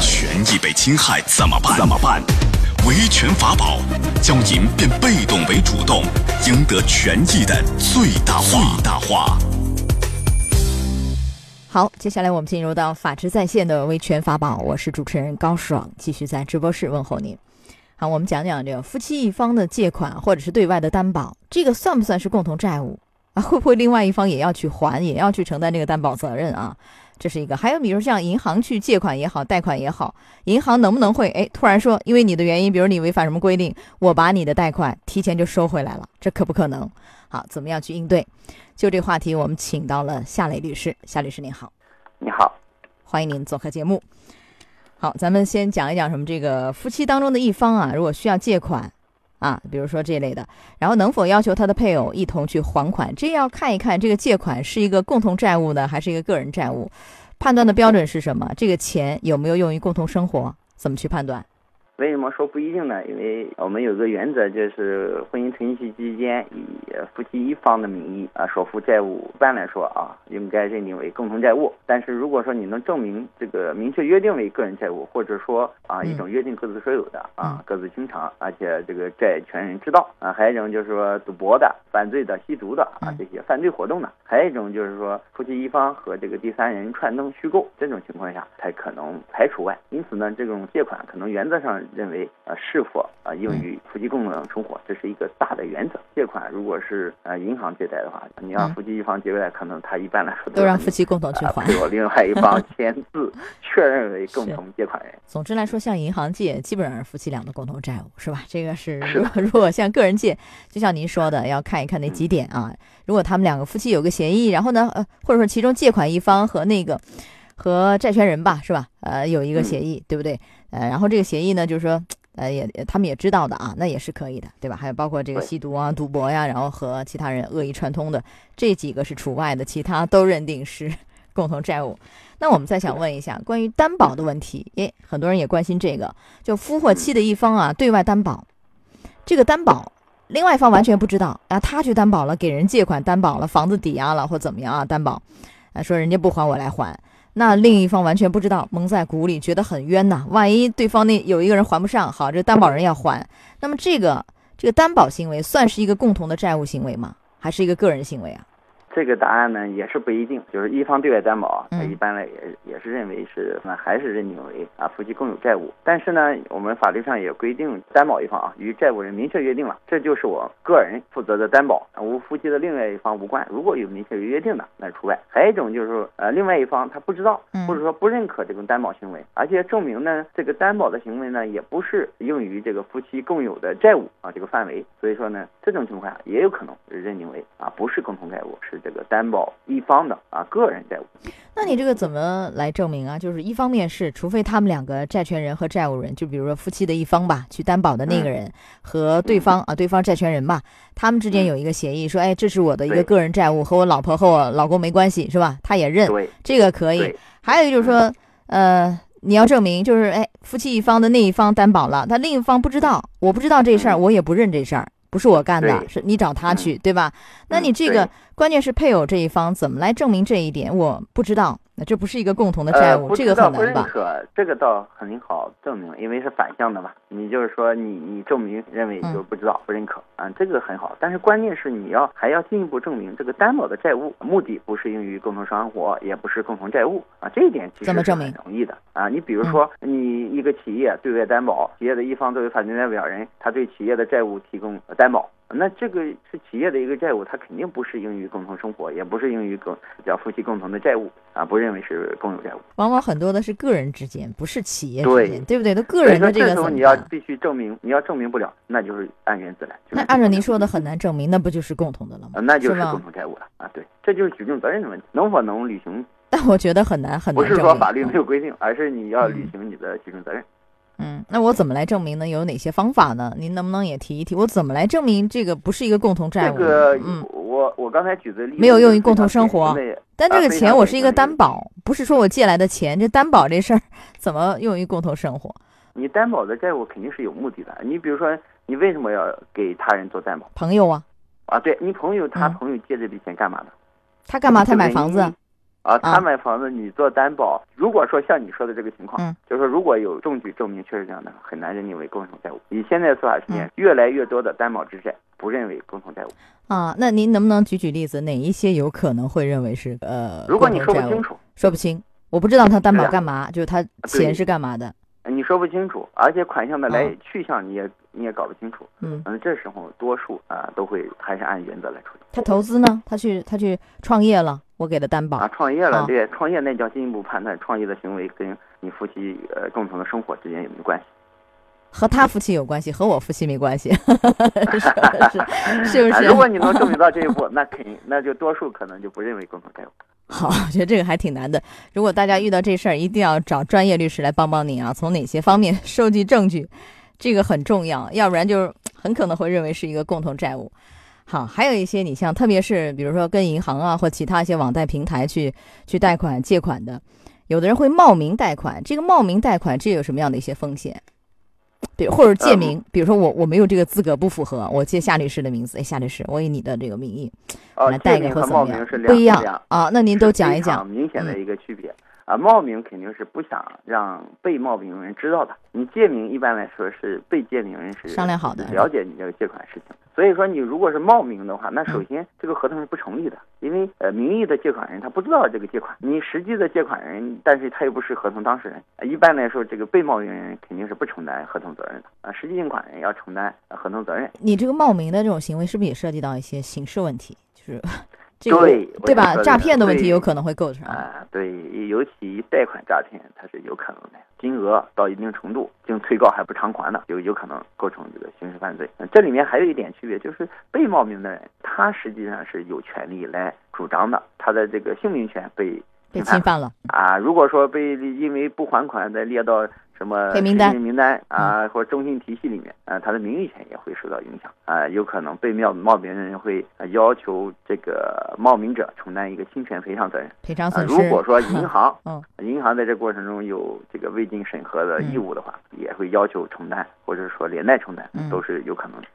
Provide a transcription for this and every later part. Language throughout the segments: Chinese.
权益被侵害怎么办？怎么办？维权法宝教您变被动为主动，赢得权益的最大化。最大化。好，接下来我们进入到法治在线的维权法宝，我是主持人高爽，继续在直播室问候您。好，我们讲讲这个夫妻一方的借款或者是对外的担保，这个算不算是共同债务啊？会不会另外一方也要去还，也要去承担这个担保责任啊？这是一个。还有比如像银行去借款也好，贷款也好，银行能不能会哎突然说，因为你的原因，比如你违反什么规定，我把你的贷款提前就收回来了，这可不可能？好，怎么样去应对？就这话题，我们请到了夏磊律师。夏律师您好，你好，欢迎您做客节目。好，咱们先讲一讲什么？这个夫妻当中的一方啊，如果需要借款，啊，比如说这类的，然后能否要求他的配偶一同去还款？这要看一看这个借款是一个共同债务呢，还是一个个人债务？判断的标准是什么？这个钱有没有用于共同生活？怎么去判断？为什么说不一定呢？因为我们有个原则，就是婚姻存续期间以夫妻一方的名义啊所负债务，一般来说啊应该认定为共同债务。但是如果说你能证明这个明确约定为个人债务，或者说啊一种约定各自所有的啊各自清偿，而且这个债权人知道啊，还有一种就是说赌博的、犯罪的、吸毒的啊这些犯罪活动的，还有一种就是说夫妻一方和这个第三人串通虚构，这种情况下才可能排除外。因此呢，这种借款可能原则上。认为呃是否啊用于夫妻共同生活，这是一个大的原则。借款如果是呃银行借贷的话，你让夫妻一方借贷，可能他一般来说都让夫妻共同去还，有另外一方 签字确认为共同借款人。总之来说，向银行借基本上是夫妻俩的共同债务，是吧？这个是。如果 向个人借，就像您说的，要看一看那几点啊。如果他们两个夫妻有个协议，然后呢呃或者说其中借款一方和那个和债权人吧，是吧？呃有一个协议，对不对？呃，然后这个协议呢，就是说，呃，也他们也知道的啊，那也是可以的，对吧？还有包括这个吸毒啊、赌博呀，然后和其他人恶意串通的这几个是除外的，其他都认定是 共同债务。那我们再想问一下关于担保的问题，诶，很多人也关心这个，就夫或妻的一方啊，对外担保，这个担保，另外一方完全不知道啊，他去担保了，给人借款担保了，房子抵押了或怎么样啊，担保，啊，说人家不还我来还。那另一方完全不知道，蒙在鼓里，觉得很冤呐。万一对方那有一个人还不上，好，这担保人要还，那么这个这个担保行为算是一个共同的债务行为吗？还是一个个人行为啊？这个答案呢也是不一定，就是一方对外担保，他一般来也也是认为是那还是认定为啊夫妻共有债务。但是呢，我们法律上也规定，担保一方啊与债务人明确约定了，这就是我个人负责的担保，无夫妻的另外一方无关。如果有明确约定的，那除外。还有一种就是说，呃，另外一方他不知道，或者说不认可这种担保行为，而且证明呢这个担保的行为呢也不是用于这个夫妻共有的债务啊这个范围，所以说呢这种情况下也有可能认定为啊不是共同债务，是。这个担保一方的啊个人债务，那你这个怎么来证明啊？就是一方面是，除非他们两个债权人和债务人，就比如说夫妻的一方吧，去担保的那个人和对方啊，对方债权人吧，他们之间有一个协议，说，哎，这是我的一个个人债务，和我老婆和我老公没关系，是吧？他也认，这个可以。还有就是说，呃，你要证明，就是哎，夫妻一方的那一方担保了，他另一方不知道，我不知道这事儿，我也不认这事儿。不是我干的，是你找他去，对吧？那你这个关键是配偶这一方怎么来证明这一点？我不知道。那这不是一个共同的债务，这个很难吧？可这个倒很好证明，因为是反向的嘛。你就是说，你你证明认为就不知道不认可啊，这个很好。但是关键是你要还要进一步证明这个担保的债务目的不是用于共同生活，也不是共同债务啊。这一点其实是很容易的啊。你比如说，你一个企业对外担保，企业的一方作为法定代表人，他对企业的债务提供担保。那这个是企业的一个债务，它肯定不适用于共同生活，也不适用于共叫夫妻共同的债务啊，不认为是共有债务。往往很多的是个人之间，不是企业之间，对不对？都个人的这个。这时候你要必须证明，你要证明不了，那就是按原自来。那按照您说的很难证明，那不就是共同的了吗？那就是共同债务了啊！对，这就是举证责任的问题，能否能履行？但我觉得很难很难。不是说法律没有规定，而是你要履行你的举证责任。嗯，那我怎么来证明呢？有哪些方法呢？您能不能也提一提？我怎么来证明这个不是一个共同债务？这个，嗯，我我刚才举的例子没有用于共同生活，但这个钱我是一个担保，不是说我借来的钱。这担保这事儿怎么用于共同生活？你担保的债务肯定是有目的的。你比如说，你为什么要给他人做担保？朋友啊，啊，对你朋友，他朋友借这笔钱干嘛的？他干嘛？他买房子？啊，啊他买房子你做担保，如果说像你说的这个情况，嗯就是说如果有证据证明确实这样的，很难认定为共同债务。以现在的司法实嗯践，越来越多的担保之债不认为共同债务。啊，那您能不能举举例子，哪一些有可能会认为是呃？如果你说不清楚，说不清，我不知道他担保干嘛，就是他钱是干嘛的。你说不清楚，而且款项的来嗯去向你也你也搞不清楚，嗯，嗯，这时候多数啊都会还是按原则来处理。他投资呢？他去他去创业了，我给他担保啊，。创业了，啊对，创业那叫进一步判断创业的行为跟你夫妻呃共同的生活之间有没有关系。和他夫妻有关系，和我夫妻没关系，是是是不是？啊如果你能证明到这一步，那肯定那就多数可能就不认为共同债务。好，我觉得这个还挺难的。如果大家遇到这事儿，一定要找专业律师来帮帮你啊，从哪些方面 收集证据，这个很重要，要不然就很可能会认为是一个共同债务。好，还有一些你像，特别是比如说跟银行啊或其他一些网贷平台去去贷款借款的，有的人会冒名贷款，这个冒名贷款这有什么样的一些风险？比如或者借名，比如说我我没有这个资格不符合，我借夏律师的名字，哎，夏律师，我以你的这个名义哦来，贷或怎么样冒名是，不一样啊？那您都讲一讲。明显的嗯一个区别。啊，冒名肯定是不想让被冒名人知道的。你借名一般来说是被借名人是商量好的了解你这个借款事情。所以说你如果是冒名的话，那嗯首先这个合同是不成立的，因为呃名义的借款人他不知道这个借款，你实际的借款人，但是他又不是合同当事人。呃一般来说，这个被冒名人肯定是不承担合同责任的啊，实际借款人要承担呃合同责任。你这个冒名的这种行为，是不是也涉及到一些刑事问题？就是这个对对吧？诈骗的问题有可能会构成。啊，对，尤其贷款诈骗，它是有可能的，金额到一定程度，经催告还不偿还的，有有可能构成这个刑事犯罪。呃这里面还有一点区别，就是被冒名的人，他实际上是有权利来主张的，他的这个姓名权被被侵犯了，啊。如果说被因为不还款再列到什么黑名单名名单啊，或者征信体系里面，啊，他的名誉权也会受到影响啊，有可能被冒冒名人会呃要求这个冒名者承担一个侵权赔偿责任。啊，赔偿损失。如果说银行，嗯，银行在这过程中有这个未经审核的义务的话，也会要求承担，或者说连带承担嗯，都是有可能的。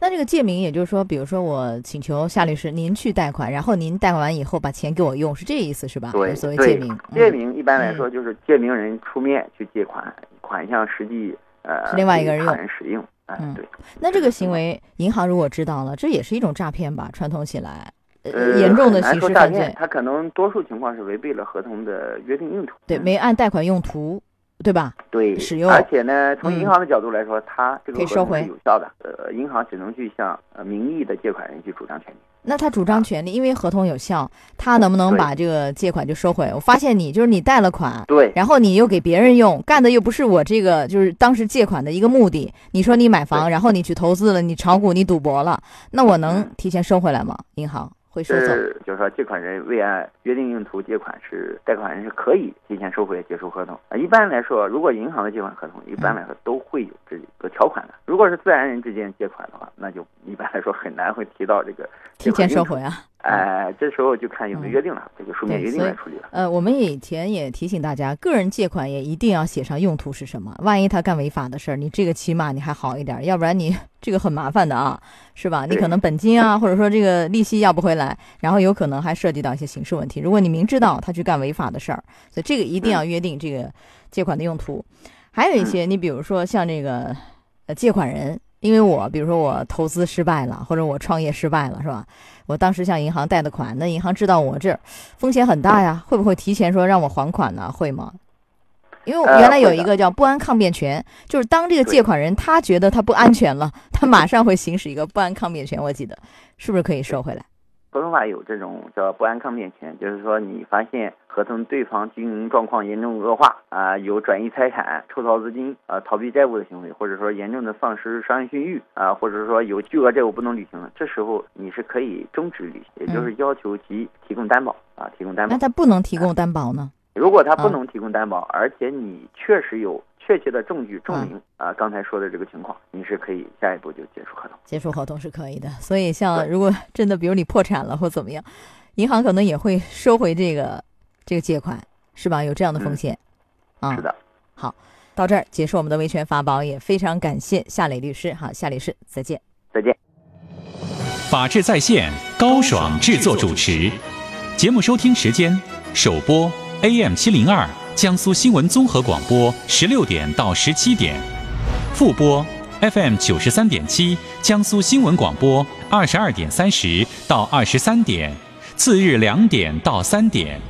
那这个借名，也就是说，比如说我请求夏律师您去贷款，然后您贷款完以后把钱给我用，是这意思是吧？对所谓借名。嗯借名一般来说就是借名人出面去借款，款项实际呃是另外一个人用人使用。哎嗯，对，那这个行为，银行如果知道了，这也是一种诈骗吧？串通起来，呃，呃，严重的刑事犯罪，他可能多数情况是违背了合同的约定用途。对，嗯没按贷款用途，对吧？对，使用而且呢，从嗯银行的角度来说，它这个合同可以收回是有效的。呃，银行只能去向呃名义的借款人去主张权利。那他主张权利，因为合同有效，他能不能把这个借款就收回？我发现你就是你贷了款，对，然后你又给别人用，干的又不是我这个就是当时借款的一个目的。你说你买房，然后你去投资了，你炒股，你赌博了，那我能嗯提前收回来吗？银行会收走？是就是说，借款人未按约定用途借款是贷款人是可以提前收回解除合同。啊，一般来说，如果银行的借款合同，一般来说都会有这个条款的。如果是自然人之间借款的话，那就一般来说很难会提到这个提前收回啊？哎，这时候就看有没有约定了，这个书面约定来处理了。呃，我们以前也提醒大家，个人借款也一定要写上用途是什么。万一他干违法的事儿，你这个起码你还好一点，要不然你这个很麻烦的啊，是吧？你可能本金啊，或者说这个利息要不回来，然后有可能还涉及到一些刑事问题。如果你明知道他去干违法的事儿，所以这个一定要约定这个借款的用途。还有一些，你比如说像这个呃借款人。因为我比如说我投资失败了，或者我创业失败了，是吧？我当时向银行贷的款，那银行知道我这风险很大呀，会不会提前说让我还款呢？会吗？因为原来有一个叫不安抗辩权，就是当这个借款人他觉得他不安全了，他马上会行使一个不安抗辩权。我记得是不是可以收回来？合同法有这种叫不安抗辩权，就是说你发现合同对方经营状况严重恶化啊，有转移财产、抽逃资金啊、逃避债务的行为，或者说严重的丧失商业信誉啊，或者说有巨额债务不能履行，这时候你是可以终止履行，也就是要求其提供担保啊，提供担保那。他不能提供担保呢？如果他不嗯能提供担保，而且你确实有确切的证据证明啊刚才说的这个情况，你是可以下一步就结束合同。结束合同是可以的。所以像如果真的比如你破产了或怎么样，银行可能也会收回这个这个借款，是吧？有这样的风嗯险。啊是，的，好到这儿结束我们的维权法宝，也非常感谢夏磊律师。好，夏律师再见。再见。法治在线高爽制作主持，节目收听时间首播 AM 七零二江苏新闻综合广播十六点到十七点，复播 FM 九十三点七江苏新闻广播二十二点三十到二十三点，次日两点到三点。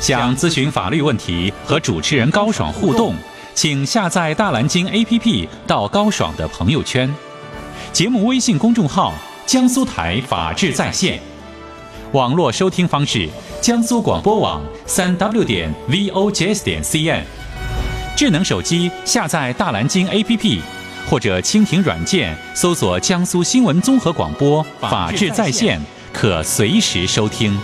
想咨询法律问题和主持人高爽互动，请下载大蓝鲸 APP 到高爽的朋友圈。节目微信公众号：江苏台法治在线。网络收听方式：江苏广播网三 w 点 vojs 点 cn。智能手机下载大蓝鲸 APP，或者蜻蜓软件搜索江苏新闻综合广播法治在线，可随时收听。